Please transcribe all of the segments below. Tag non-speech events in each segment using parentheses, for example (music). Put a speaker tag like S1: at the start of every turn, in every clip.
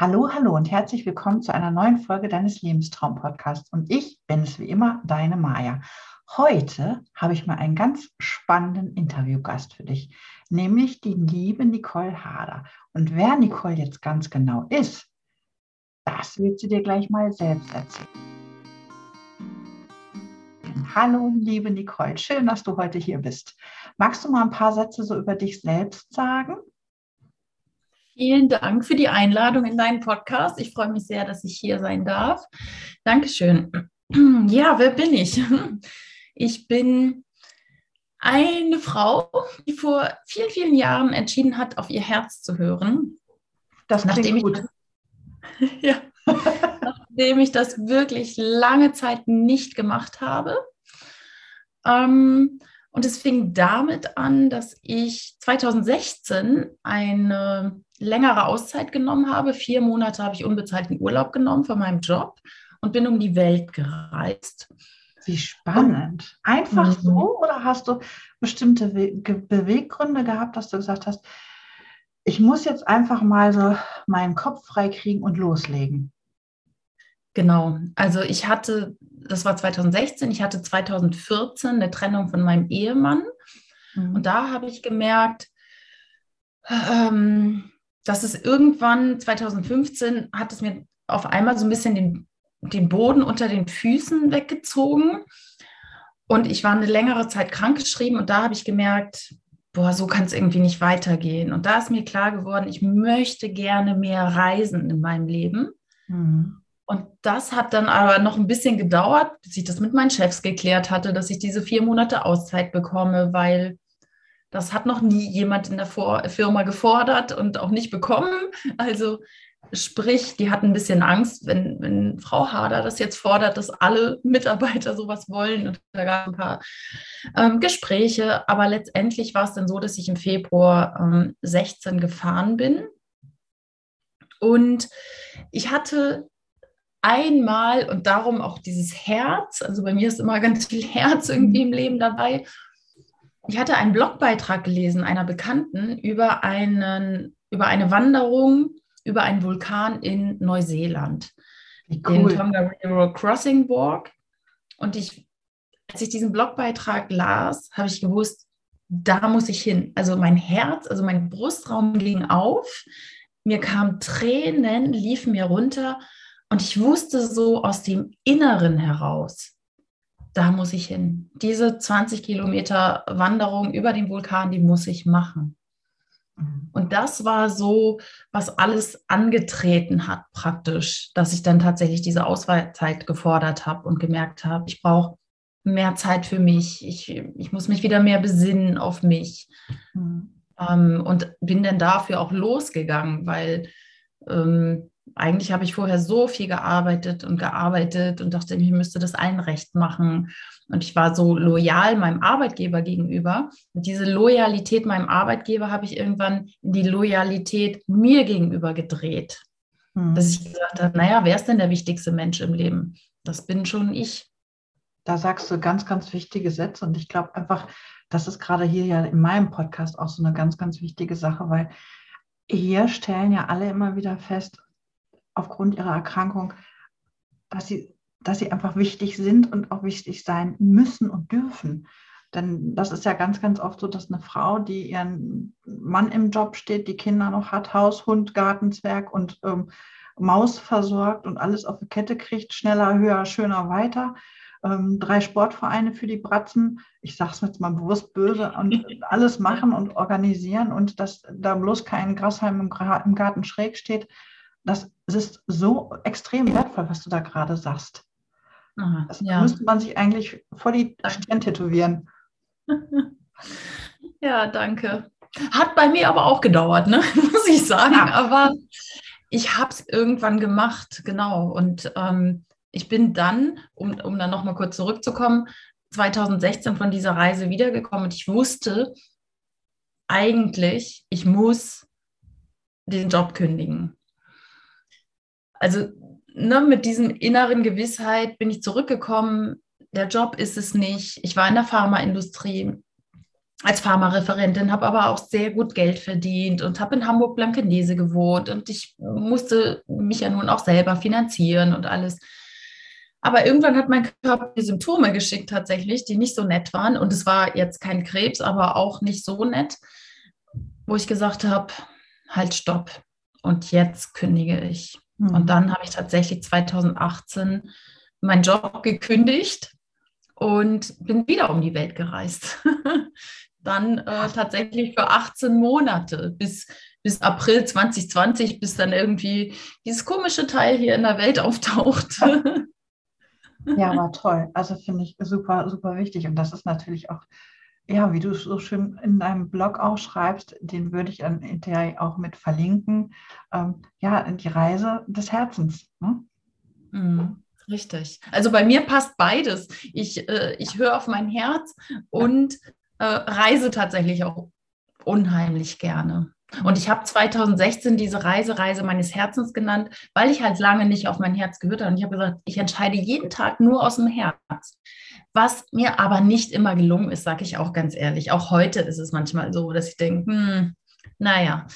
S1: Hallo, hallo und herzlich willkommen zu einer neuen Folge deines Lebenstraum-Podcasts. Und ich bin es wie immer, deine Maja. Heute habe ich mal einen ganz spannenden Interviewgast für dich, nämlich die liebe Nicole Hader. Und wer Nicole jetzt ganz genau ist, das wird sie dir gleich mal selbst erzählen. Hallo, liebe Nicole, schön, dass du heute hier bist. Magst du mal ein paar Sätze so über dich selbst sagen?
S2: Vielen Dank für die Einladung in deinen Podcast. Ich freue mich sehr, dass ich hier sein darf. Dankeschön. (clears throat) Ja, wer bin ich? (laughs) Ich bin eine Frau, die vor vielen, vielen Jahren entschieden hat, auf ihr Herz zu hören.
S1: Das nachdem ich, gut. (laughs)
S2: ja, nachdem ich das wirklich lange Zeit nicht gemacht habe. Ähm, und es fing damit an, dass ich 2016 eine längere Auszeit genommen habe. Vier Monate habe ich unbezahlten Urlaub genommen von meinem Job und bin um die Welt gereist.
S1: Wie spannend. Einfach mhm. so oder hast du bestimmte Beweggründe gehabt, dass du gesagt hast, ich muss jetzt einfach mal so meinen Kopf freikriegen und loslegen?
S2: Genau, also ich hatte, das war 2016, ich hatte 2014 eine Trennung von meinem Ehemann mhm. und da habe ich gemerkt, ähm, dass es irgendwann 2015 hat es mir auf einmal so ein bisschen den, den Boden unter den Füßen weggezogen und ich war eine längere Zeit krankgeschrieben und da habe ich gemerkt, boah, so kann es irgendwie nicht weitergehen. Und da ist mir klar geworden, ich möchte gerne mehr reisen in meinem Leben. Mhm. Und das hat dann aber noch ein bisschen gedauert, bis ich das mit meinen Chefs geklärt hatte, dass ich diese vier Monate Auszeit bekomme, weil das hat noch nie jemand in der Firma gefordert und auch nicht bekommen. Also sprich, die hatten ein bisschen Angst, wenn, wenn Frau Hader das jetzt fordert, dass alle Mitarbeiter sowas wollen. Und da gab es ein paar ähm, Gespräche. Aber letztendlich war es dann so, dass ich im Februar ähm, 16 gefahren bin. Und ich hatte einmal und darum auch dieses Herz, also bei mir ist immer ganz viel Herz irgendwie im Leben dabei. Ich hatte einen Blogbeitrag gelesen einer Bekannten über, einen, über eine Wanderung über einen Vulkan in Neuseeland, cool. den Tongariro Crossing Walk. Und ich, als ich diesen Blogbeitrag las, habe ich gewusst, da muss ich hin. Also mein Herz, also mein Brustraum ging auf, mir kamen Tränen, liefen mir runter und ich wusste so aus dem Inneren heraus, da muss ich hin. Diese 20 Kilometer Wanderung über den Vulkan, die muss ich machen. Mhm. Und das war so, was alles angetreten hat praktisch, dass ich dann tatsächlich diese Auswahlzeit gefordert habe und gemerkt habe, ich brauche mehr Zeit für mich, ich, ich muss mich wieder mehr besinnen auf mich. Mhm. Ähm, und bin dann dafür auch losgegangen, weil ähm, eigentlich habe ich vorher so viel gearbeitet und gearbeitet und dachte, ich müsste das allen recht machen. Und ich war so loyal meinem Arbeitgeber gegenüber. Und diese Loyalität meinem Arbeitgeber habe ich irgendwann in die Loyalität mir gegenüber gedreht. Hm. Dass ich gesagt habe, naja, wer ist denn der wichtigste Mensch im Leben? Das bin schon ich.
S1: Da sagst du ganz, ganz wichtige Sätze. Und ich glaube einfach, das ist gerade hier ja in meinem Podcast auch so eine ganz, ganz wichtige Sache, weil hier stellen ja alle immer wieder fest, aufgrund ihrer Erkrankung, dass sie, dass sie einfach wichtig sind und auch wichtig sein müssen und dürfen. Denn das ist ja ganz, ganz oft so, dass eine Frau, die ihren Mann im Job steht, die Kinder noch hat, Haus, Hund, Gartenzwerg und ähm, Maus versorgt und alles auf die Kette kriegt, schneller, höher, schöner, weiter. Ähm, drei Sportvereine für die Bratzen, ich sage es jetzt mal bewusst böse, und (laughs) alles machen und organisieren und dass da bloß kein Grashalm im, im Garten schräg steht, das ist so extrem wertvoll, was du da gerade sagst. Aha, das ja. müsste man sich eigentlich vor die Stirn tätowieren. (laughs)
S2: Ja, danke. Hat bei mir aber auch gedauert, ne? (laughs) muss ich sagen. Ja. Aber ich habe es irgendwann gemacht, genau. Und ähm, ich bin dann, um, um dann nochmal kurz zurückzukommen, 2016 von dieser Reise wiedergekommen und ich wusste eigentlich, ich muss den Job kündigen also ne, mit diesem inneren Gewissheit bin ich zurückgekommen, der Job ist es nicht. Ich war in der Pharmaindustrie als Pharmareferentin, habe aber auch sehr gut Geld verdient und habe in Hamburg-Blankenese gewohnt und ich musste mich ja nun auch selber finanzieren und alles. Aber irgendwann hat mein Körper die Symptome geschickt tatsächlich, die nicht so nett waren. Und es war jetzt kein Krebs, aber auch nicht so nett, wo ich gesagt habe, halt stopp. Und jetzt kündige ich. Mhm. Und dann habe ich tatsächlich 2018 meinen Job gekündigt und bin wieder um die Welt gereist. (laughs) dann äh, tatsächlich für 18 Monate bis, bis April 2020, bis dann irgendwie dieses komische Teil hier in der Welt auftaucht. (laughs)
S1: Ja, war toll. Also finde ich super, super wichtig. Und das ist natürlich auch, ja, wie du so schön in deinem Blog auch schreibst, den würde ich dann hinterher auch mit verlinken. Ähm, ja, die Reise des Herzens. Ne?
S2: Mhm. Richtig. Also bei mir passt beides. Ich, äh, ich höre auf mein Herz und äh, reise tatsächlich auch unheimlich gerne. Und ich habe 2016 diese Reise, Reise meines Herzens genannt, weil ich halt lange nicht auf mein Herz gehört habe. Und ich habe gesagt, ich entscheide jeden Tag nur aus dem Herz. Was mir aber nicht immer gelungen ist, sage ich auch ganz ehrlich. Auch heute ist es manchmal so, dass ich denke, hm, naja,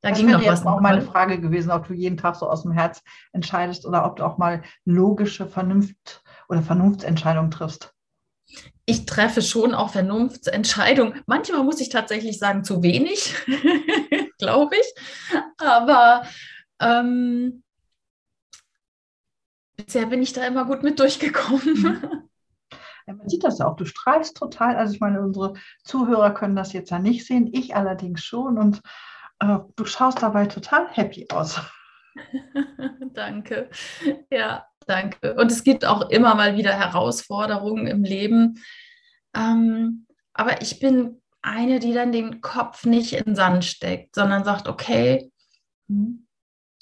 S2: da das ging noch was.
S1: Das wäre auch meine Frage gewesen, ob du jeden Tag so aus dem Herz entscheidest oder ob du auch mal logische Vernunft oder Vernunftsentscheidungen triffst
S2: ich treffe schon auch Vernunftsentscheidungen. Manchmal muss ich tatsächlich sagen, zu wenig, (laughs) glaube ich. Aber ähm, bisher bin ich da immer gut mit durchgekommen. (laughs) Mhm.
S1: Man sieht das ja auch. Du strahlst total. Also ich meine, unsere Zuhörer können das jetzt ja nicht sehen, ich allerdings schon. Und äh, du schaust dabei total happy aus. (laughs)
S2: Danke. Ja, danke. Und es gibt auch immer mal wieder Herausforderungen im Leben. Ähm, aber ich bin eine, die dann den Kopf nicht in den Sand steckt, sondern sagt, okay, hm,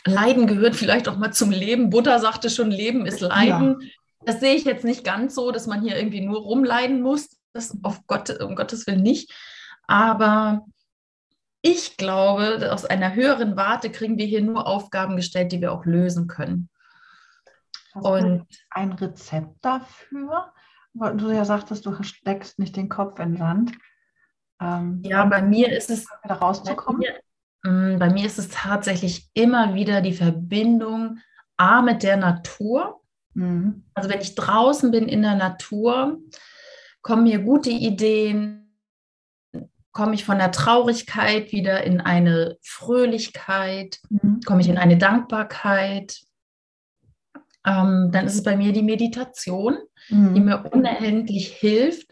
S2: Leiden gehört vielleicht auch mal zum Leben. Buddha sagte schon, Leben ist Leiden. Ja. Das sehe ich jetzt nicht ganz so, dass man hier irgendwie nur rumleiden muss. Das auf Gott, um Gottes Willen nicht. Aber ich glaube, aus einer höheren Warte kriegen wir hier nur Aufgaben gestellt, die wir auch lösen können.
S1: Hast Und ein Rezept dafür? Weil du ja sagtest, du steckst nicht den Kopf in Sand.
S2: Ähm, ja, bei mir ist es.
S1: Da rauszukommen?
S2: Bei mir, mm, bei mir ist es tatsächlich immer wieder die Verbindung A mit der Natur. Mhm. Also wenn ich draußen bin in der Natur, kommen mir gute Ideen, komme ich von der Traurigkeit wieder in eine Fröhlichkeit, mhm. komme ich in eine Dankbarkeit. Ähm, dann ist es bei mir die Meditation, mhm. die mir unerhältlich hilft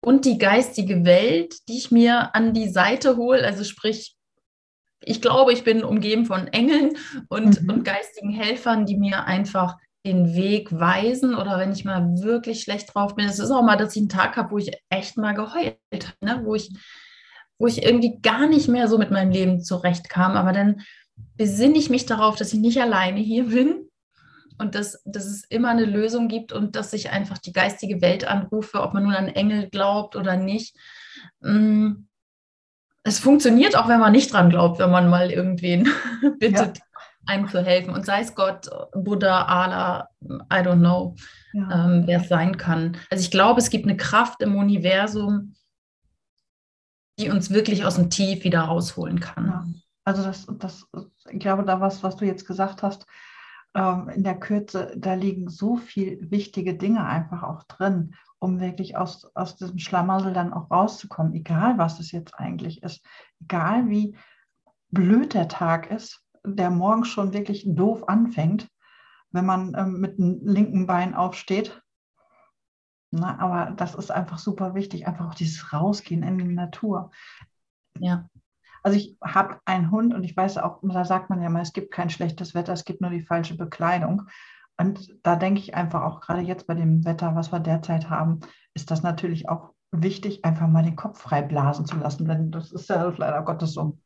S2: und die geistige Welt, die ich mir an die Seite hole. Also sprich, ich glaube, ich bin umgeben von Engeln und, mhm. und geistigen Helfern, die mir einfach den Weg weisen oder wenn ich mal wirklich schlecht drauf bin. Es ist auch mal, dass ich einen Tag habe, wo ich echt mal geheult habe, ne? wo, ich, wo ich irgendwie gar nicht mehr so mit meinem Leben zurechtkam. Aber dann besinne ich mich darauf, dass ich nicht alleine hier bin und dass, dass es immer eine Lösung gibt und dass ich einfach die geistige Welt anrufe, ob man nun an Engel glaubt oder nicht. Mm, es funktioniert auch, wenn man nicht dran glaubt, wenn man mal irgendwen (laughs) bittet, ja. Einem zu helfen. Und sei es Gott, Buddha, Allah, I don't know, ja. ähm, wer es sein kann. Also ich glaube, es gibt eine Kraft im Universum, die uns wirklich aus dem Tief wieder rausholen kann. Ja.
S1: Also das, das, ich glaube, da was, was du jetzt gesagt hast, ähm, in der Kürze, da liegen so viele wichtige Dinge einfach auch drin, um wirklich aus, aus diesem Schlamassel dann auch rauszukommen, egal was es jetzt eigentlich ist, egal wie blöd der Tag ist, der morgen schon wirklich doof anfängt, wenn man ähm, mit dem linken Bein aufsteht. Na, aber das ist einfach super wichtig, einfach auch dieses Rausgehen in die Natur. Ja. Also ich habe einen Hund und ich weiß auch, da sagt man ja mal, es gibt kein schlechtes Wetter, es gibt nur die falsche Bekleidung. Und da denke ich einfach auch gerade jetzt bei dem Wetter, was wir derzeit haben, ist das natürlich auch wichtig, einfach mal den Kopf frei blasen zu lassen, denn das ist ja leider Gottes so.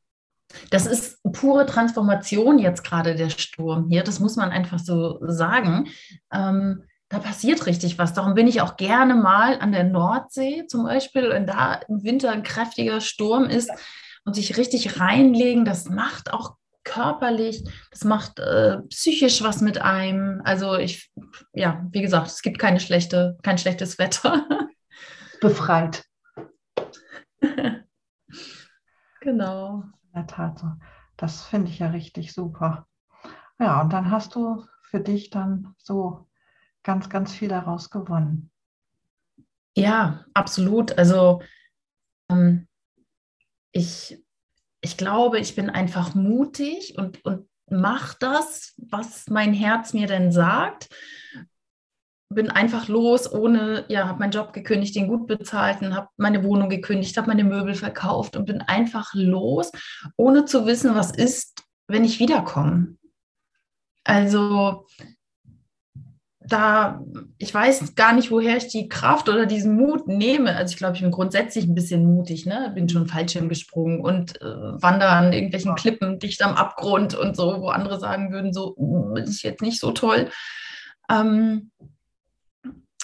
S2: Das ist pure Transformation jetzt gerade der Sturm hier. Das muss man einfach so sagen. Ähm, da passiert richtig was. Darum bin ich auch gerne mal an der Nordsee zum Beispiel, wenn da im Winter ein kräftiger Sturm ist und sich richtig reinlegen, das macht auch körperlich, das macht äh, psychisch was mit einem. Also ich, ja, wie gesagt, es gibt keine schlechte, kein schlechtes Wetter.
S1: Befreit. (laughs)
S2: Genau.
S1: In der Tat so. Das finde ich ja richtig super. Ja, und dann hast du für dich dann so ganz, ganz viel daraus gewonnen.
S2: Ja, absolut. Also ähm, ich, ich glaube, ich bin einfach mutig und, und mache das, was mein Herz mir denn sagt. Bin einfach los, ohne, ja, habe meinen Job gekündigt, den gut bezahlten, habe meine Wohnung gekündigt, habe meine Möbel verkauft und bin einfach los, ohne zu wissen, was ist, wenn ich wiederkomme. Also da, ich weiß gar nicht, woher ich die Kraft oder diesen Mut nehme. Also ich glaube, ich bin grundsätzlich ein bisschen mutig, ne? Bin schon Fallschirm gesprungen und äh, wandere an irgendwelchen Klippen dicht am Abgrund und so, wo andere sagen würden, so uh, ist jetzt nicht so toll. Ähm,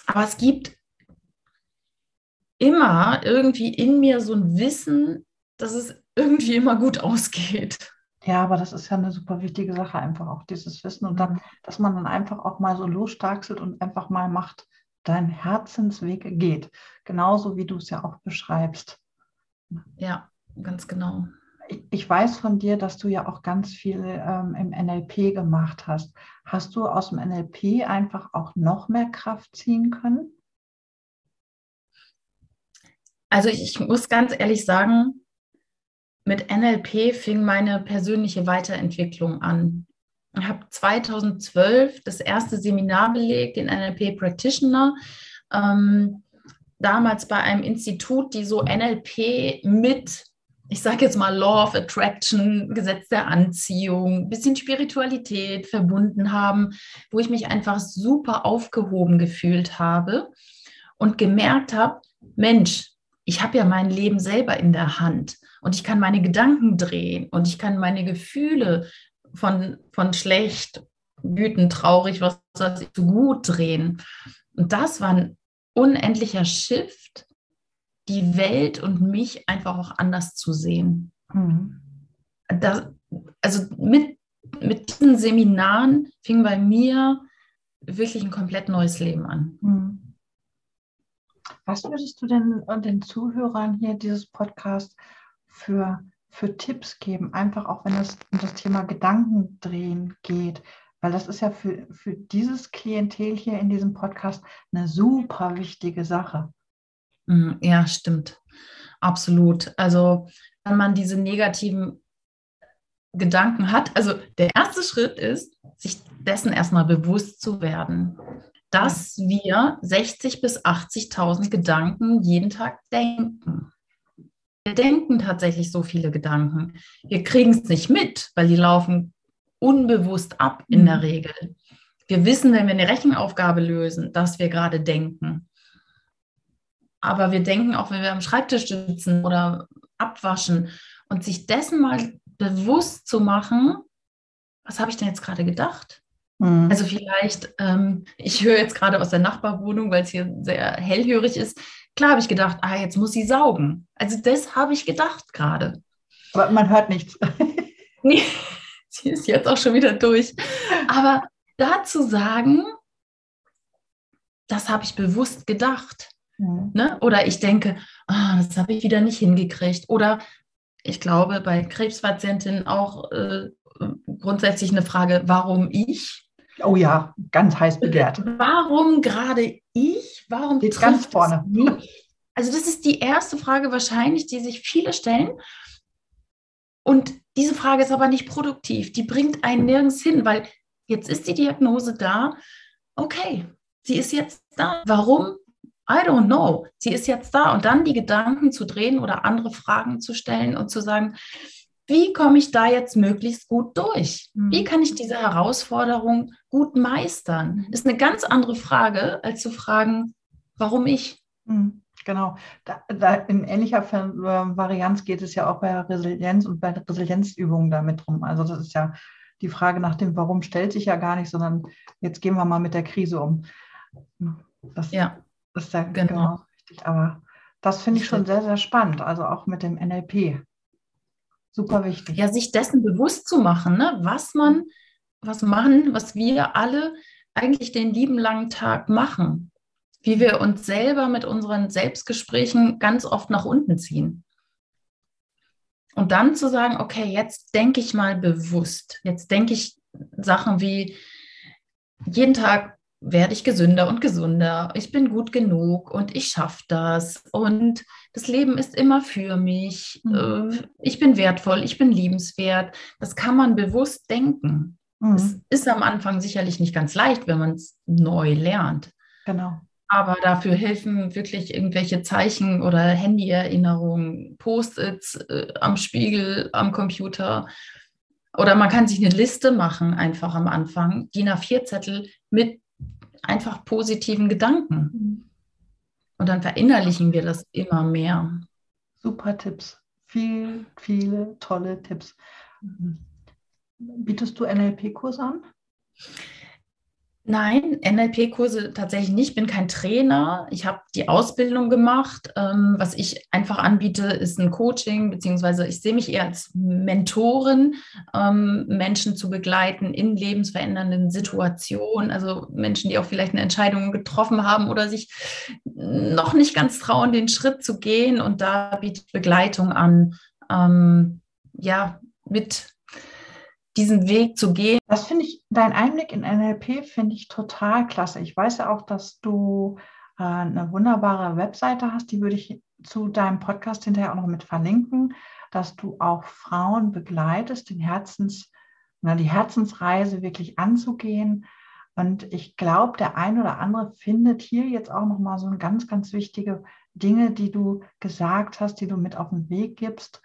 S2: aber es gibt immer irgendwie in mir so ein Wissen, dass es irgendwie immer gut ausgeht.
S1: Ja, aber das ist ja eine super wichtige Sache, einfach auch dieses Wissen und dann, dass man dann einfach auch mal so losstarkselt und einfach mal macht, dein Herzensweg geht. Genauso wie du es ja auch beschreibst.
S2: Ja, ganz genau.
S1: Ich weiß von dir, dass du ja auch ganz viel ähm, im NLP gemacht hast. Hast du aus dem NLP einfach auch noch mehr Kraft ziehen können?
S2: Also ich, ich muss ganz ehrlich sagen, mit NLP fing meine persönliche Weiterentwicklung an. Ich habe 2012 das erste Seminar belegt, den NLP Practitioner. Ähm, damals bei einem Institut, die so NLP mit, ich sage jetzt mal Law of Attraction, Gesetz der Anziehung, bisschen Spiritualität verbunden haben, wo ich mich einfach super aufgehoben gefühlt habe und gemerkt habe, Mensch, ich habe ja mein Leben selber in der Hand und ich kann meine Gedanken drehen und ich kann meine Gefühle von, von schlecht, wütend, traurig, was weiß ich, zu gut drehen. Und das war ein unendlicher Shift, die Welt und mich einfach auch anders zu sehen. Mhm. Das, also mit, mit diesen Seminaren fing bei mir wirklich ein komplett neues Leben an. Mhm.
S1: Was würdest du denn den Zuhörern hier dieses Podcasts für, für Tipps geben? Einfach auch wenn es um das Thema Gedankendrehen geht. Weil das ist ja für, für dieses Klientel hier in diesem Podcast eine super wichtige Sache.
S2: Mm, ja, stimmt. Absolut. Also wenn man diese negativen Gedanken hat, also der erste Schritt ist, sich dessen erstmal bewusst zu werden, dass wir 60.000 bis 80.000 Gedanken jeden Tag denken. Wir denken tatsächlich so viele Gedanken. Wir kriegen es nicht mit, weil die laufen unbewusst ab in der mhm. Regel. Wir wissen, wenn wir eine Rechenaufgabe lösen, dass wir gerade denken. Aber wir denken auch, wenn wir am Schreibtisch sitzen oder abwaschen und sich dessen mal bewusst zu machen, was habe ich denn jetzt gerade gedacht? Mhm. Also vielleicht, ähm, ich höre jetzt gerade aus der Nachbarwohnung, weil es hier sehr hellhörig ist, Klar habe ich gedacht, ah, jetzt muss sie saugen. Also das habe ich gedacht gerade.
S1: Aber man hört nichts. (laughs)
S2: nee, (laughs) sie ist jetzt auch schon wieder durch. Aber dazu sagen, das habe ich bewusst gedacht. Mhm. Ne? Oder ich denke, ah, das habe ich wieder nicht hingekriegt. Oder ich glaube, bei Krebspatientinnen auch äh, grundsätzlich eine Frage, warum ich?
S1: Oh ja, ganz heiß begehrt.
S2: Warum gerade ich? Warum
S1: Geht ganz vorne?
S2: Also das ist die erste Frage wahrscheinlich, die sich viele stellen. Und diese Frage ist aber nicht produktiv. Die bringt einen nirgends hin, weil jetzt ist die Diagnose da. Okay, sie ist jetzt da. Warum? I don't know. Sie ist jetzt da. Und dann die Gedanken zu drehen oder andere Fragen zu stellen und zu sagen, wie komme ich da jetzt möglichst gut durch? Wie mhm. kann ich diese Herausforderung gut meistern? Mhm. Ist eine ganz andere Frage, als zu fragen, warum ich?
S1: Mhm. Genau. Da, da in ähnlicher äh, Varianz geht es ja auch bei Resilienz und bei Resilienzübungen damit rum. Also das ist ja die Frage nach dem Warum stellt sich ja gar nicht, sondern jetzt gehen wir mal mit der Krise um. Das, ja, ist ja genau, genau richtig. Aber das finde ich schon sehr, sehr spannend. Also auch mit dem NLP. Super wichtig.
S2: Ja, sich dessen bewusst zu machen, ne? was man, was man, was wir alle eigentlich den lieben langen Tag machen. Wie wir uns selber mit unseren Selbstgesprächen ganz oft nach unten ziehen. Und dann zu sagen, okay, jetzt denke ich mal bewusst. Jetzt denke ich Sachen wie, jeden Tag werde ich gesünder und gesunder. Ich bin gut genug und ich schaffe das. Und das Leben ist immer für mich. Mhm. Äh, ich bin wertvoll, ich bin liebenswert. Das kann man bewusst denken. Mhm. Es ist am Anfang sicherlich nicht ganz leicht, wenn man es neu lernt.
S1: Genau.
S2: Aber dafür helfen wirklich irgendwelche Zeichen oder Handyerinnerungen, Post-its äh, am Spiegel, am Computer. Oder man kann sich eine Liste machen, einfach am Anfang, DIN A4-Zettel mit einfach positiven Gedanken. Mhm. Und dann verinnerlichen wir das immer mehr.
S1: Super Tipps. Viel, viele tolle Tipps. Mhm. Bietest du NLP-Kurse an?
S2: Nein, NLP-Kurse tatsächlich nicht. Ich bin kein Trainer. Ich habe die Ausbildung gemacht. Ähm, was ich einfach anbiete, ist ein Coaching, beziehungsweise ich sehe mich eher als Mentorin, ähm, Menschen zu begleiten in lebensverändernden Situationen. Also Menschen, die auch vielleicht eine Entscheidung getroffen haben oder sich noch nicht ganz trauen, den Schritt zu gehen. Und da bietet Begleitung an. Ähm, ja, mit diesen Weg zu gehen.
S1: Das finde ich, dein Einblick in NLP finde ich total klasse. Ich weiß ja auch, dass du äh, eine wunderbare Webseite hast, die würde ich zu deinem Podcast hinterher auch noch mit verlinken, dass du auch Frauen begleitest, den Herzens, na, die Herzensreise wirklich anzugehen. Und ich glaube, der ein oder andere findet hier jetzt auch noch mal so ganz, ganz wichtige Dinge, die du gesagt hast, die du mit auf den Weg gibst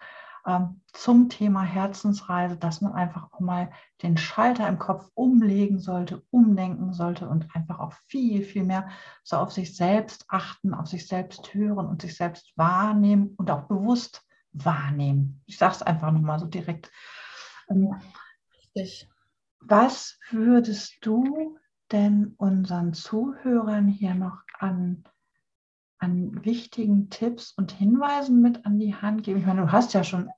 S1: zum Thema Herzensreise, dass man einfach auch mal den Schalter im Kopf umlegen sollte, umdenken sollte und einfach auch viel, viel mehr so auf sich selbst achten, auf sich selbst hören und sich selbst wahrnehmen und auch bewusst wahrnehmen. Ich sage es einfach nochmal so direkt. Ähm, Richtig. Was würdest du denn unseren Zuhörern hier noch an an wichtigen Tipps und Hinweisen mit an die Hand geben? Ich meine, du hast ja schon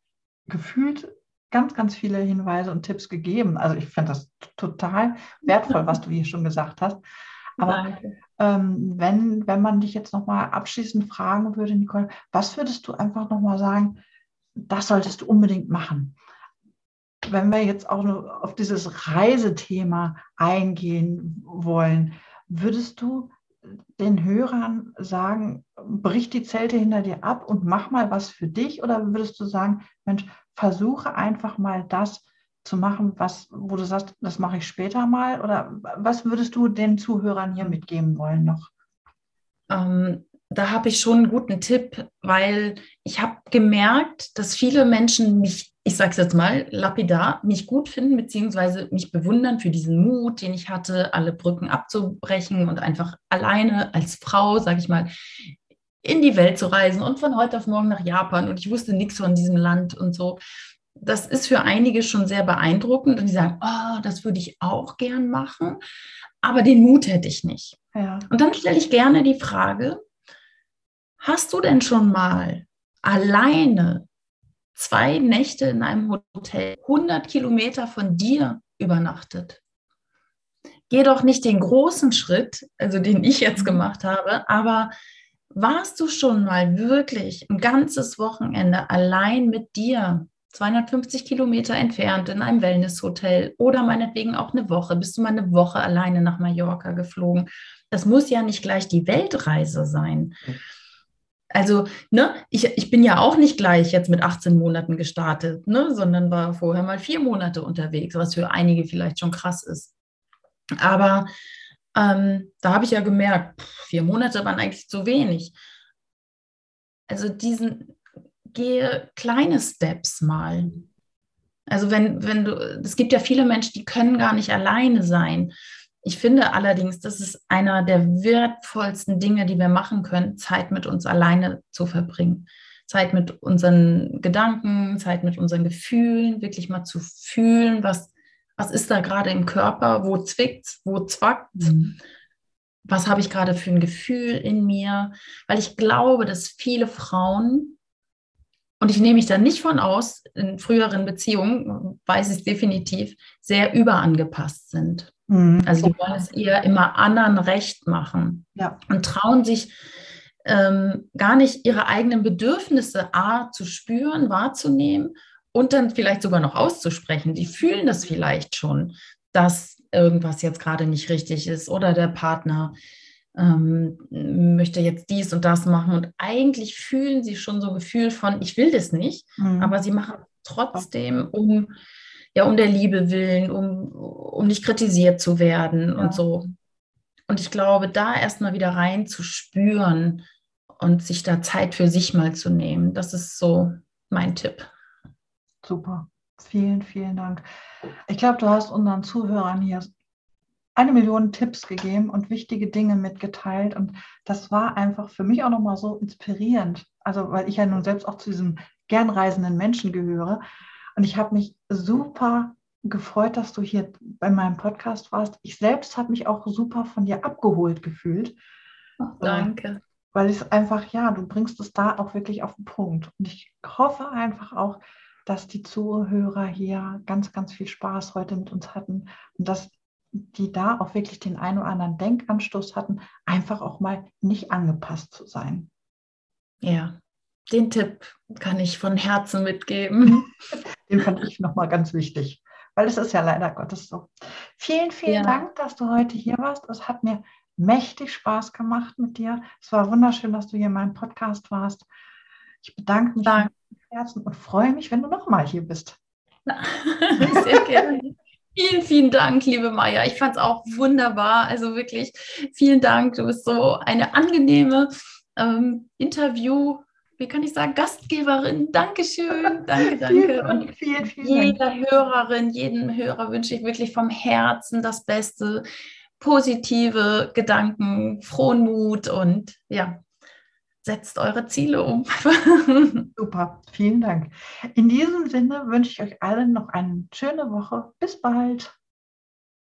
S1: gefühlt ganz, ganz viele Hinweise und Tipps gegeben. Also ich finde das total wertvoll, was du hier schon gesagt hast. Aber ähm, wenn, wenn man dich jetzt nochmal abschließend fragen würde, Nicole, was würdest du einfach nochmal sagen, das solltest du unbedingt machen? Wenn wir jetzt auch nur auf dieses Reisethema eingehen wollen, würdest du den Hörern sagen, brich die Zelte hinter dir ab und mach mal was für dich? Oder würdest du sagen, Mensch, versuche einfach mal das zu machen, was, wo du sagst, das mache ich später mal? Oder was würdest du den Zuhörern hier mitgeben wollen noch?
S2: Ähm, da habe ich schon einen guten Tipp, weil ich habe gemerkt, dass viele Menschen mich, ich sage es jetzt mal, lapidar, mich gut finden, beziehungsweise mich bewundern für diesen Mut, den ich hatte, alle Brücken abzubrechen und einfach alleine als Frau, sage ich mal, in die Welt zu reisen und von heute auf morgen nach Japan und ich wusste nichts von diesem Land und so. Das ist für einige schon sehr beeindruckend und die sagen, oh, das würde ich auch gern machen, aber den Mut hätte ich nicht. Ja. Und dann stelle ich gerne die Frage, Hast du denn schon mal alleine zwei Nächte in einem Hotel 100 Kilometer von dir übernachtet? Geh doch nicht den großen Schritt, also den ich jetzt mhm. gemacht habe, aber warst du schon mal wirklich ein ganzes Wochenende allein mit dir, 250 Kilometer entfernt in einem Wellnesshotel oder meinetwegen auch eine Woche, bist du mal eine Woche alleine nach Mallorca geflogen? Das muss ja nicht gleich die Weltreise sein. Mhm. Also, ne, ich, ich bin ja auch nicht gleich jetzt mit 18 Monaten gestartet, ne, sondern war vorher mal vier Monate unterwegs, was für einige vielleicht schon krass ist. Aber ähm, da habe ich ja gemerkt, vier Monate waren eigentlich zu wenig. Also diesen, gehe kleine Steps mal. Also wenn, wenn du, es gibt ja viele Menschen, die können gar nicht alleine sein. Ich finde allerdings, das ist einer der wertvollsten Dinge, die wir machen können, Zeit mit uns alleine zu verbringen. Zeit mit unseren Gedanken, Zeit mit unseren Gefühlen, wirklich mal zu fühlen, was, was ist da gerade im Körper, wo zwickt, wo zwackt, mhm. was habe ich gerade für ein Gefühl in mir, weil ich glaube, dass viele Frauen, und ich nehme mich da nicht von aus, in früheren Beziehungen weiß ich es definitiv, sehr überangepasst sind. Mhm. Also die wollen es eher immer anderen recht machen ja. und trauen sich ähm, gar nicht ihre eigenen Bedürfnisse A zu spüren, wahrzunehmen und dann vielleicht sogar noch auszusprechen. Die fühlen das vielleicht schon, dass irgendwas jetzt gerade nicht richtig ist oder der Partner ähm, möchte jetzt dies und das machen und eigentlich fühlen sie schon so ein Gefühl von, ich will das nicht, mhm. aber sie machen trotzdem, um ja um der Liebe willen, um, um nicht kritisiert zu werden ja. und so. Und ich glaube, da erstmal wieder rein zu spüren und sich da Zeit für sich mal zu nehmen, das ist so mein Tipp.
S1: Super. Vielen, vielen Dank. Ich glaube, du hast unseren Zuhörern hier eine Million Tipps gegeben und wichtige Dinge mitgeteilt. Und das war einfach für mich auch nochmal so inspirierend. Also, weil ich ja nun selbst auch zu diesen gern reisenden Menschen gehöre. Und ich habe mich super gefreut, dass du hier bei meinem Podcast warst. Ich selbst habe mich auch super von dir abgeholt gefühlt.
S2: Oh, danke.
S1: Weil es einfach, ja, du bringst es da auch wirklich auf den Punkt. Und ich hoffe einfach auch, dass die Zuhörer hier ganz, ganz viel Spaß heute mit uns hatten und dass die da auch wirklich den einen oder anderen Denkanstoß hatten, einfach auch mal nicht angepasst zu sein.
S2: Ja, den Tipp kann ich von Herzen mitgeben. (laughs)
S1: Den fand ich nochmal ganz wichtig, weil es ist ja leider Gottes so. Vielen, vielen ja. Dank, dass du heute hier warst. Es hat mir mächtig Spaß gemacht mit dir. Es war wunderschön, dass du hier in meinem Podcast warst. Ich bedanke mich Dank. Herzen und freue mich, wenn du nochmal hier bist. (laughs)
S2: Sehr gerne. Vielen, vielen Dank, liebe Maya. Ich fand es auch wunderbar. Also wirklich vielen Dank. Du bist so eine angenehme ähm, Interview, wie kann ich sagen, Gastgeberin. Dankeschön. Danke, danke. Und vielen, vielen jeder Dank. Hörerin, jedem Hörer wünsche ich wirklich vom Herzen das Beste, positive Gedanken, frohen Mut und ja, setzt eure Ziele um. (laughs)
S1: Super, vielen Dank. In diesem Sinne wünsche ich euch allen noch eine schöne Woche. Bis bald.